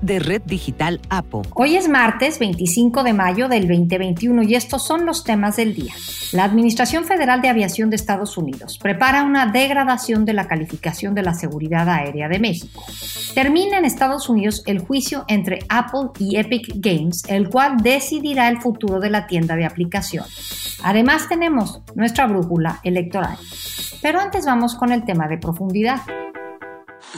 de Red Digital APO. Hoy es martes 25 de mayo del 2021 y estos son los temas del día. La Administración Federal de Aviación de Estados Unidos prepara una degradación de la calificación de la seguridad aérea de México. Termina en Estados Unidos el juicio entre Apple y Epic Games, el cual decidirá el futuro de la tienda de aplicación. Además tenemos nuestra brújula electoral. Pero antes vamos con el tema de profundidad.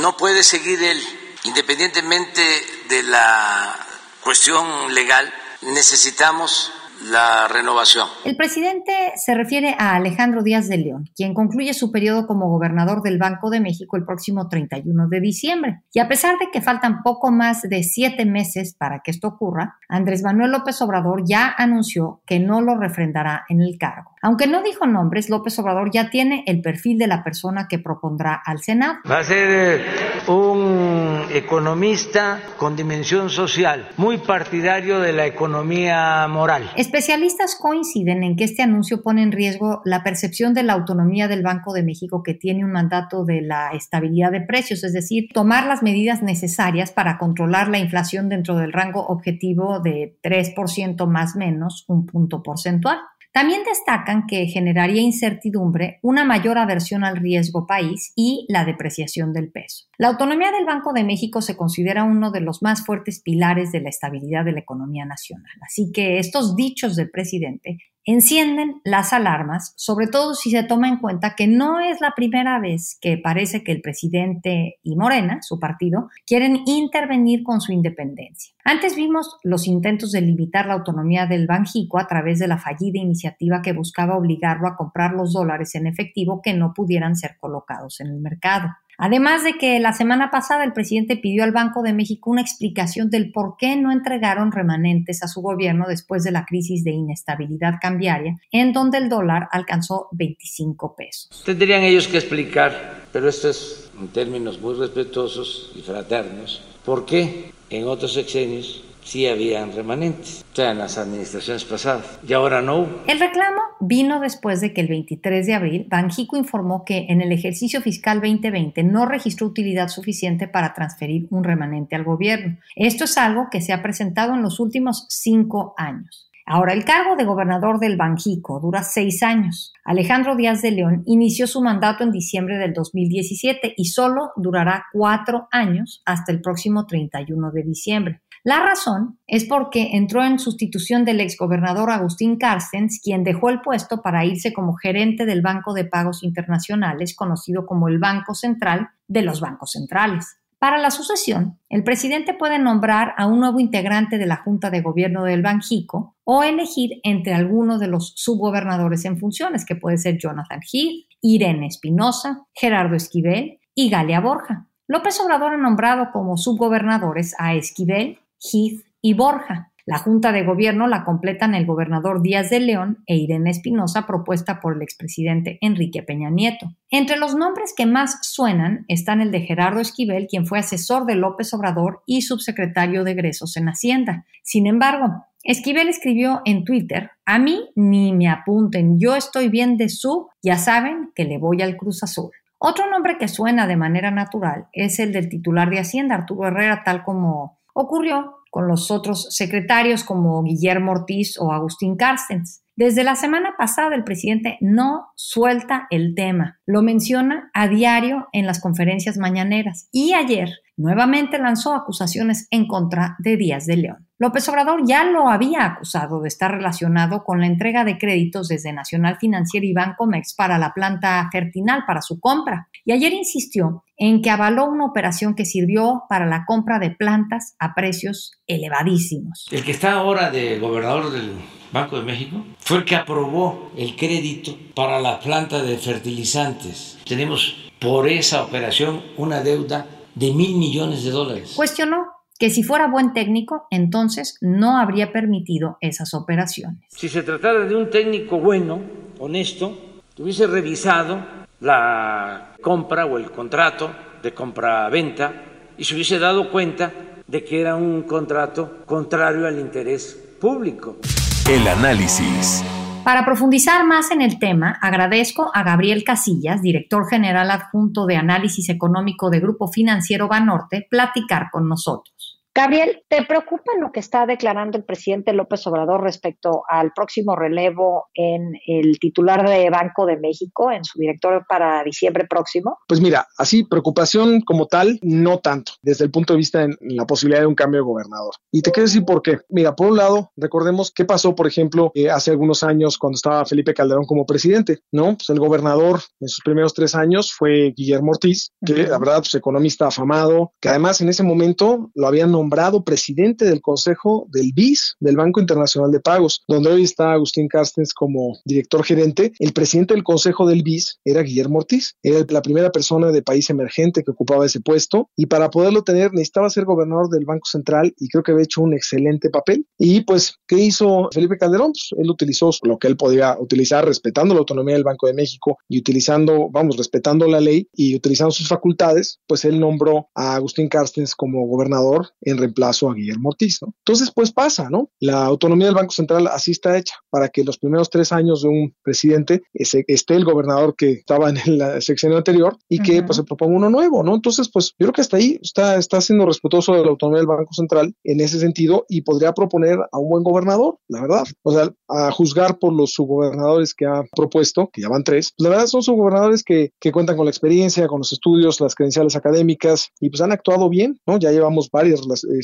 No puede seguir el Independientemente de la cuestión legal, necesitamos la renovación. El presidente se refiere a Alejandro Díaz de León, quien concluye su periodo como gobernador del Banco de México el próximo 31 de diciembre. Y a pesar de que faltan poco más de siete meses para que esto ocurra, Andrés Manuel López Obrador ya anunció que no lo refrendará en el cargo. Aunque no dijo nombres, López Obrador ya tiene el perfil de la persona que propondrá al Senado. Va a ser eh, un economista con dimensión social, muy partidario de la economía moral. Especialistas coinciden en que este anuncio pone en riesgo la percepción de la autonomía del Banco de México que tiene un mandato de la estabilidad de precios, es decir, tomar las medidas necesarias para controlar la inflación dentro del rango objetivo de 3% más menos un punto porcentual. También destacan que generaría incertidumbre, una mayor aversión al riesgo país y la depreciación del peso. La autonomía del Banco de México se considera uno de los más fuertes pilares de la estabilidad de la economía nacional. Así que estos dichos del presidente encienden las alarmas, sobre todo si se toma en cuenta que no es la primera vez que parece que el presidente y Morena, su partido, quieren intervenir con su independencia. Antes vimos los intentos de limitar la autonomía del Banjico a través de la fallida iniciativa que buscaba obligarlo a comprar los dólares en efectivo que no pudieran ser colocados en el mercado. Además de que la semana pasada el presidente pidió al Banco de México una explicación del por qué no entregaron remanentes a su gobierno después de la crisis de inestabilidad cambiaria, en donde el dólar alcanzó 25 pesos. Tendrían ellos que explicar, pero esto es en términos muy respetuosos y fraternos, por qué en otros sexenios sí habían remanentes, o sea, en las administraciones pasadas, y ahora no. El reclamo vino después de que el 23 de abril Banjico informó que en el ejercicio fiscal 2020 no registró utilidad suficiente para transferir un remanente al gobierno. Esto es algo que se ha presentado en los últimos cinco años. Ahora, el cargo de gobernador del Banjico dura seis años. Alejandro Díaz de León inició su mandato en diciembre del 2017 y solo durará cuatro años hasta el próximo 31 de diciembre. La razón es porque entró en sustitución del exgobernador Agustín Carstens, quien dejó el puesto para irse como gerente del Banco de Pagos Internacionales, conocido como el Banco Central de los Bancos Centrales. Para la sucesión, el presidente puede nombrar a un nuevo integrante de la Junta de Gobierno del Banjico o elegir entre alguno de los subgobernadores en funciones, que puede ser Jonathan Heath, Irene Espinosa, Gerardo Esquivel y Galia Borja. López Obrador ha nombrado como subgobernadores a Esquivel, Heath y Borja. La Junta de Gobierno la completan el gobernador Díaz de León e Irene Espinosa, propuesta por el expresidente Enrique Peña Nieto. Entre los nombres que más suenan están el de Gerardo Esquivel, quien fue asesor de López Obrador y subsecretario de egresos en Hacienda. Sin embargo, Esquivel escribió en Twitter, a mí ni me apunten, yo estoy bien de su, ya saben que le voy al Cruz Azul. Otro nombre que suena de manera natural es el del titular de Hacienda, Arturo Herrera, tal como ocurrió con los otros secretarios como Guillermo Ortiz o Agustín Carstens. Desde la semana pasada el presidente no suelta el tema, lo menciona a diario en las conferencias mañaneras y ayer nuevamente lanzó acusaciones en contra de Díaz de León. López Obrador ya lo había acusado de estar relacionado con la entrega de créditos desde Nacional Financiera y Bancomex para la planta Fertinal para su compra. Y ayer insistió en que avaló una operación que sirvió para la compra de plantas a precios elevadísimos. El que está ahora de gobernador del Banco de México fue el que aprobó el crédito para la planta de fertilizantes. Tenemos por esa operación una deuda de mil millones de dólares. Cuestionó que si fuera buen técnico, entonces no habría permitido esas operaciones. Si se tratara de un técnico bueno, honesto, hubiese revisado la compra o el contrato de compra-venta y se hubiese dado cuenta de que era un contrato contrario al interés público. El análisis. Para profundizar más en el tema, agradezco a Gabriel Casillas, director general adjunto de análisis económico de Grupo Financiero Banorte, platicar con nosotros. Gabriel, ¿te preocupa lo que está declarando el presidente López Obrador respecto al próximo relevo en el titular de Banco de México, en su director para diciembre próximo? Pues mira, así preocupación como tal, no tanto, desde el punto de vista de la posibilidad de un cambio de gobernador. Y te quiero decir por qué. Mira, por un lado, recordemos qué pasó, por ejemplo, eh, hace algunos años cuando estaba Felipe Calderón como presidente, ¿no? Pues el gobernador en sus primeros tres años fue Guillermo Ortiz, que la verdad, pues economista afamado, que además en ese momento lo habían nombrado presidente del Consejo del BIS, del Banco Internacional de Pagos, donde hoy está Agustín Carstens como director gerente. El presidente del Consejo del BIS era Guillermo Ortiz, era la primera persona de país emergente que ocupaba ese puesto y para poderlo tener necesitaba ser gobernador del Banco Central y creo que había hecho un excelente papel. Y pues, ¿qué hizo Felipe Calderón? Pues él utilizó lo que él podía utilizar respetando la autonomía del Banco de México y utilizando, vamos, respetando la ley y utilizando sus facultades, pues él nombró a Agustín Carstens como gobernador en reemplazo a Guillermo Ortiz, ¿no? Entonces, pues pasa, ¿no? La autonomía del Banco Central así está hecha, para que los primeros tres años de un presidente esté el gobernador que estaba en la sección anterior y que pues se proponga uno nuevo, ¿no? Entonces, pues yo creo que hasta ahí está, está siendo respetuoso de la autonomía del Banco Central en ese sentido y podría proponer a un buen gobernador, la verdad. O sea, a juzgar por los subgobernadores que ha propuesto, que ya van tres, pues, la verdad son subgobernadores que, que cuentan con la experiencia, con los estudios, las credenciales académicas y pues han actuado bien, ¿no? Ya llevamos varias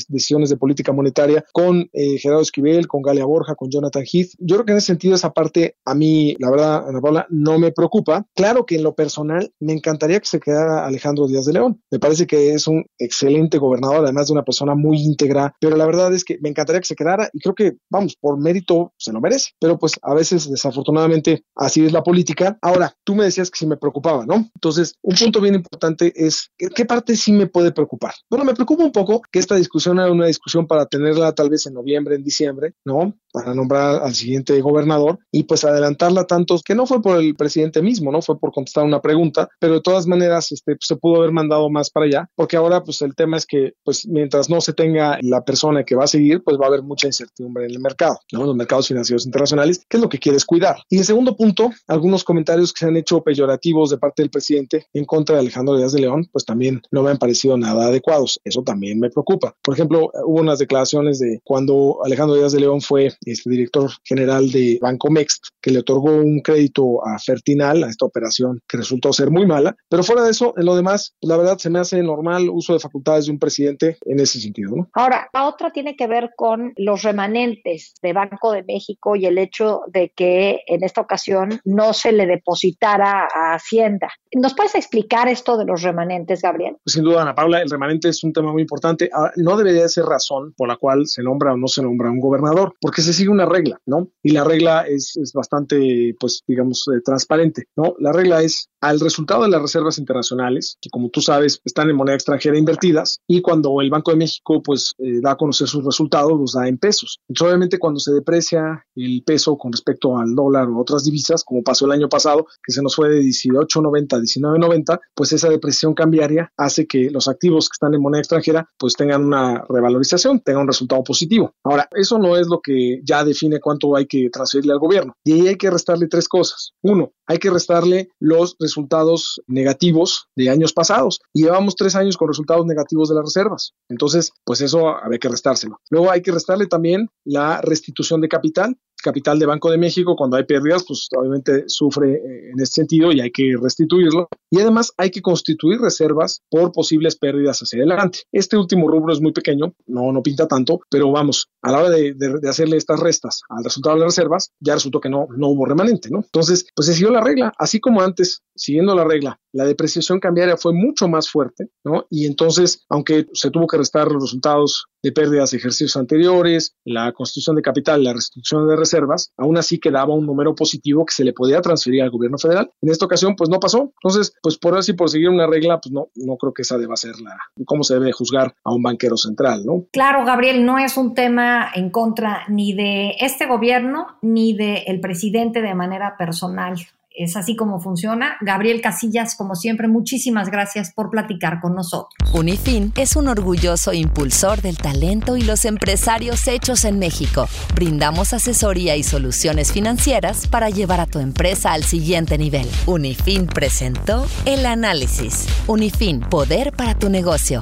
decisiones de política monetaria con eh, Gerardo Esquivel, con Galia Borja, con Jonathan Heath. Yo creo que en ese sentido esa parte a mí, la verdad, Ana Paula, no me preocupa. Claro que en lo personal me encantaría que se quedara Alejandro Díaz de León. Me parece que es un excelente gobernador, además de una persona muy íntegra, pero la verdad es que me encantaría que se quedara y creo que, vamos, por mérito se lo merece. Pero pues a veces, desafortunadamente, así es la política. Ahora, tú me decías que sí me preocupaba, ¿no? Entonces, un punto bien importante es, ¿qué parte sí me puede preocupar? Bueno, me preocupa un poco que esta discusión era una discusión para tenerla tal vez en noviembre, en diciembre, ¿no? Para nombrar al siguiente gobernador y pues adelantarla tanto, que no fue por el presidente mismo, ¿no? Fue por contestar una pregunta, pero de todas maneras este, se pudo haber mandado más para allá, porque ahora pues el tema es que pues mientras no se tenga la persona que va a seguir, pues va a haber mucha incertidumbre en el mercado, ¿no? Los mercados financieros internacionales, que es lo que quieres cuidar. Y en segundo punto, algunos comentarios que se han hecho peyorativos de parte del presidente en contra de Alejandro Díaz de León, pues también no me han parecido nada adecuados. Eso también me preocupa. Por ejemplo, hubo unas declaraciones de cuando Alejandro Díaz de León fue este director general de Banco Mext, que le otorgó un crédito a Fertinal, a esta operación que resultó ser muy mala. Pero fuera de eso, en lo demás, la verdad se me hace normal uso de facultades de un presidente en ese sentido. ¿no? Ahora, la otra tiene que ver con los remanentes de Banco de México y el hecho de que en esta ocasión no se le depositara a Hacienda. ¿Nos puedes explicar esto de los remanentes, Gabriel? Pues sin duda, Ana Paula, el remanente es un tema muy importante. Ahora, no debería ser razón por la cual se nombra o no se nombra un gobernador, porque se sigue una regla, ¿no? Y la regla es, es bastante, pues, digamos, eh, transparente, ¿no? La regla es al resultado de las reservas internacionales, que como tú sabes, están en moneda extranjera invertidas, y cuando el Banco de México, pues, eh, da a conocer sus resultados, los da en pesos. Entonces, obviamente, cuando se deprecia el peso con respecto al dólar o otras divisas, como pasó el año pasado, que se nos fue de 18.90 a 19.90, pues esa depresión cambiaria hace que los activos que están en moneda extranjera, pues, tengan una revalorización, tengan un resultado positivo. Ahora, eso no es lo que ya define cuánto hay que transferirle al gobierno. Y ahí hay que restarle tres cosas. Uno, hay que restarle los resultados negativos de años pasados. Llevamos tres años con resultados negativos de las reservas. Entonces, pues eso había que restárselo. Luego hay que restarle también la restitución de capital capital de Banco de México, cuando hay pérdidas, pues obviamente sufre eh, en este sentido y hay que restituirlo. Y además hay que constituir reservas por posibles pérdidas hacia adelante. Este último rubro es muy pequeño, no, no pinta tanto, pero vamos, a la hora de, hacerle estas restas al resultado de las reservas, ya resultó que no, no hubo remanente, ¿no? Entonces, pues se siguió la regla, así como antes, siguiendo la regla, la depreciación cambiaria fue mucho más fuerte, ¿no? Y entonces, aunque se tuvo que restar los resultados de pérdidas de ejercicios anteriores, la constitución de capital, la restitución de reservas, aún así quedaba un número positivo que se le podía transferir al gobierno federal. En esta ocasión, pues no pasó. Entonces, pues por así, por seguir una regla, pues no, no creo que esa deba ser la, cómo se debe juzgar a un banquero central, ¿no? Claro, Gabriel, no es un tema en contra ni de este gobierno ni del el presidente de manera personal. Es así como funciona. Gabriel Casillas, como siempre, muchísimas gracias por platicar con nosotros. Unifin es un orgulloso impulsor del talento y los empresarios hechos en México. Brindamos asesoría y soluciones financieras para llevar a tu empresa al siguiente nivel. Unifin presentó el análisis. Unifin, poder para tu negocio.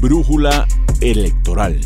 Brújula electoral.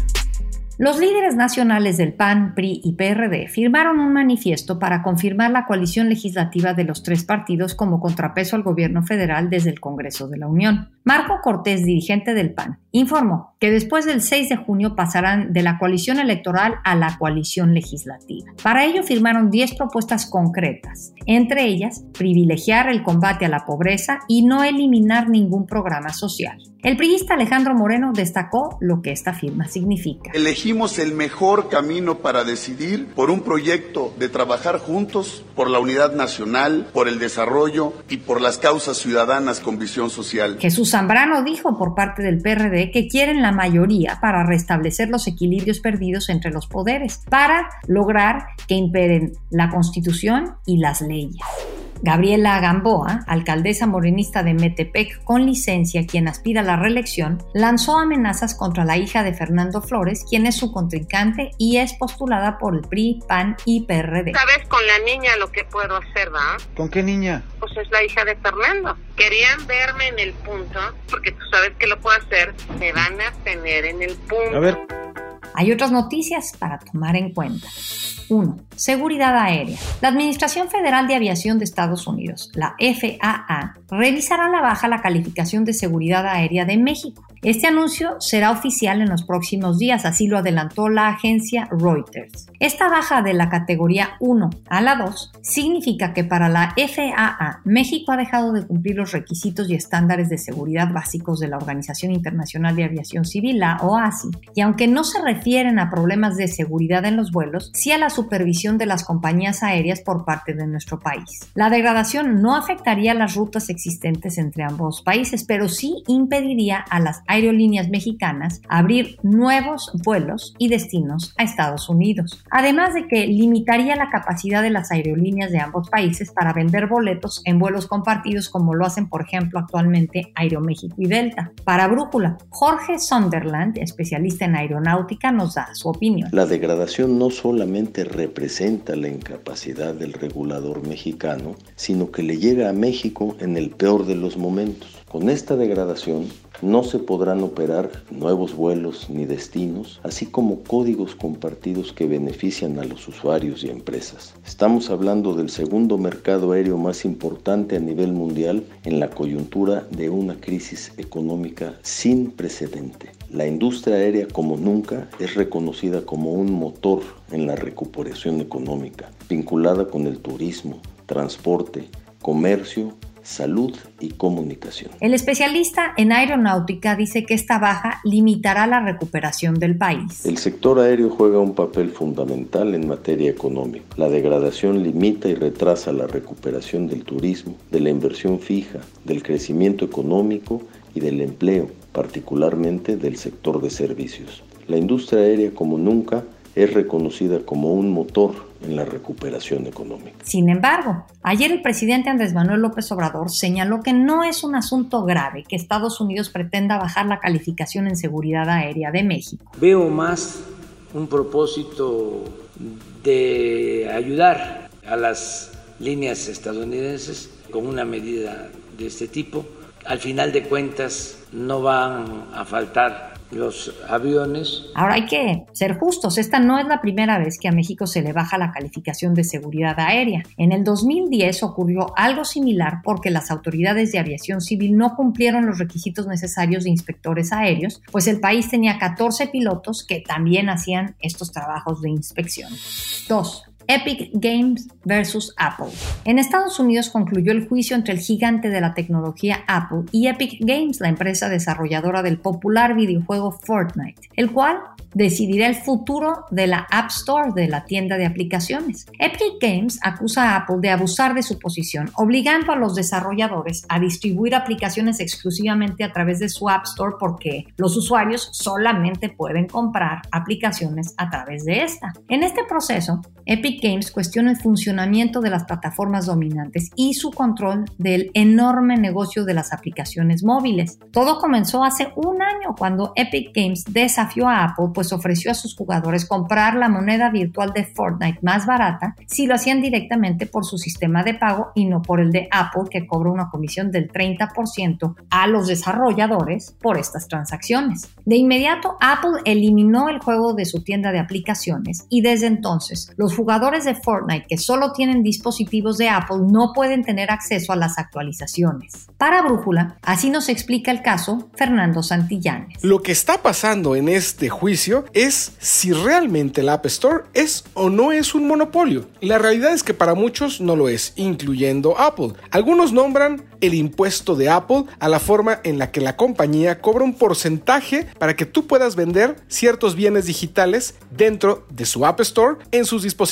Los líderes nacionales del PAN, PRI y PRD firmaron un manifiesto para confirmar la coalición legislativa de los tres partidos como contrapeso al gobierno federal desde el Congreso de la Unión. Marco Cortés, dirigente del PAN, informó que después del 6 de junio pasarán de la coalición electoral a la coalición legislativa. Para ello firmaron 10 propuestas concretas, entre ellas privilegiar el combate a la pobreza y no eliminar ningún programa social. El priista Alejandro Moreno destacó lo que esta firma significa. Elegimos el mejor camino para decidir por un proyecto de trabajar juntos por la unidad nacional, por el desarrollo y por las causas ciudadanas con visión social. Jesús Zambrano dijo por parte del PRD que quieren la mayoría para restablecer los equilibrios perdidos entre los poderes, para lograr que imperen la Constitución y las leyes. Gabriela Gamboa, alcaldesa morenista de Metepec con licencia, quien aspira a la reelección, lanzó amenazas contra la hija de Fernando Flores, quien es su contrincante y es postulada por el PRI, PAN y PRD. ¿Sabes con la niña lo que puedo hacer, va? ¿Con qué niña? Pues es la hija de Fernando. Querían verme en el punto, porque tú sabes que lo puedo hacer, me van a tener en el punto. A ver. Hay otras noticias para tomar en cuenta. 1. Seguridad aérea. La Administración Federal de Aviación de Estados Unidos, la FAA, revisará la baja la calificación de seguridad aérea de México. Este anuncio será oficial en los próximos días, así lo adelantó la agencia Reuters. Esta baja de la categoría 1 a la 2 significa que para la FAA México ha dejado de cumplir los requisitos y estándares de seguridad básicos de la Organización Internacional de Aviación Civil, la OASI, y aunque no se refieren a problemas de seguridad en los vuelos, sí a la supervisión de las compañías aéreas por parte de nuestro país. La degradación no afectaría las rutas existentes entre ambos países, pero sí impediría a las mexicanas abrir nuevos vuelos y destinos a Estados Unidos. Además de que limitaría la capacidad de las aerolíneas de ambos países para vender boletos en vuelos compartidos como lo hacen por ejemplo actualmente Aeroméxico y Delta. Para Brújula, Jorge Sunderland, especialista en aeronáutica, nos da su opinión. La degradación no solamente representa la incapacidad del regulador mexicano, sino que le llega a México en el peor de los momentos. Con esta degradación no se podrán operar nuevos vuelos ni destinos, así como códigos compartidos que benefician a los usuarios y empresas. Estamos hablando del segundo mercado aéreo más importante a nivel mundial en la coyuntura de una crisis económica sin precedente. La industria aérea como nunca es reconocida como un motor en la recuperación económica, vinculada con el turismo, transporte, comercio salud y comunicación. El especialista en aeronáutica dice que esta baja limitará la recuperación del país. El sector aéreo juega un papel fundamental en materia económica. La degradación limita y retrasa la recuperación del turismo, de la inversión fija, del crecimiento económico y del empleo, particularmente del sector de servicios. La industria aérea como nunca es reconocida como un motor en la recuperación económica. Sin embargo, ayer el presidente Andrés Manuel López Obrador señaló que no es un asunto grave que Estados Unidos pretenda bajar la calificación en seguridad aérea de México. Veo más un propósito de ayudar a las líneas estadounidenses con una medida de este tipo. Al final de cuentas no van a faltar los aviones. Ahora hay que ser justos, esta no es la primera vez que a México se le baja la calificación de seguridad aérea. En el 2010 ocurrió algo similar porque las autoridades de aviación civil no cumplieron los requisitos necesarios de inspectores aéreos, pues el país tenía 14 pilotos que también hacían estos trabajos de inspección. 2. Epic Games versus Apple. En Estados Unidos concluyó el juicio entre el gigante de la tecnología Apple y Epic Games, la empresa desarrolladora del popular videojuego Fortnite, el cual decidirá el futuro de la App Store, de la tienda de aplicaciones. Epic Games acusa a Apple de abusar de su posición, obligando a los desarrolladores a distribuir aplicaciones exclusivamente a través de su App Store porque los usuarios solamente pueden comprar aplicaciones a través de esta. En este proceso, Epic Games cuestiona el funcionamiento de las plataformas dominantes y su control del enorme negocio de las aplicaciones móviles. Todo comenzó hace un año cuando Epic Games desafió a Apple pues ofreció a sus jugadores comprar la moneda virtual de Fortnite más barata si lo hacían directamente por su sistema de pago y no por el de Apple que cobra una comisión del 30% a los desarrolladores por estas transacciones. De inmediato Apple eliminó el juego de su tienda de aplicaciones y desde entonces los jugadores de Fortnite que solo tienen dispositivos de Apple no pueden tener acceso a las actualizaciones. Para Brújula, así nos explica el caso Fernando Santillanes. Lo que está pasando en este juicio es si realmente el App Store es o no es un monopolio. La realidad es que para muchos no lo es, incluyendo Apple. Algunos nombran el impuesto de Apple a la forma en la que la compañía cobra un porcentaje para que tú puedas vender ciertos bienes digitales dentro de su App Store en sus dispositivos,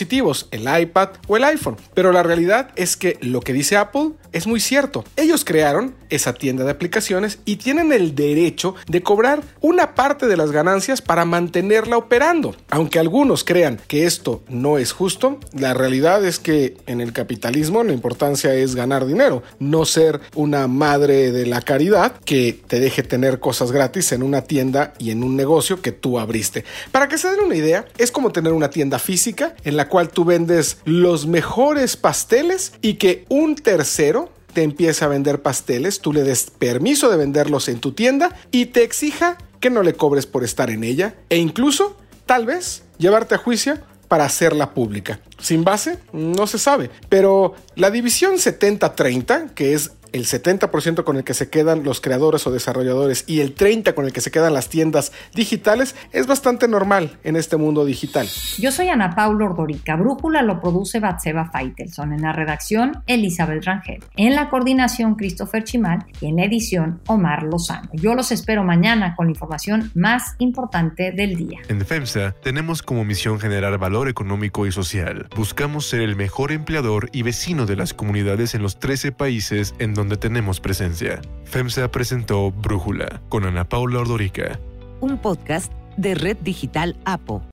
el iPad o el iPhone. Pero la realidad es que lo que dice Apple es muy cierto. Ellos crearon esa tienda de aplicaciones y tienen el derecho de cobrar una parte de las ganancias para mantenerla operando. Aunque algunos crean que esto no es justo, la realidad es que en el capitalismo la importancia es ganar dinero, no ser una madre de la caridad que te deje tener cosas gratis en una tienda y en un negocio que tú abriste. Para que se den una idea, es como tener una tienda física en la cual tú vendes los mejores pasteles y que un tercero te empiece a vender pasteles, tú le des permiso de venderlos en tu tienda y te exija que no le cobres por estar en ella e incluso, tal vez, llevarte a juicio para hacerla pública. Sin base, no se sabe, pero la división 70-30, que es el 70% con el que se quedan los creadores o desarrolladores y el 30% con el que se quedan las tiendas digitales es bastante normal en este mundo digital. Yo soy Ana Paula Ordorica. Brújula lo produce Batseba Faitelson. En la redacción, Elizabeth Rangel. En la coordinación, Christopher Chimal. Y en la edición, Omar Lozano. Yo los espero mañana con la información más importante del día. En FEMSA tenemos como misión generar valor económico y social. Buscamos ser el mejor empleador y vecino de las comunidades en los 13 países en donde donde tenemos presencia. FEMSA presentó Brújula con Ana Paula Ordorica. Un podcast de Red Digital APO.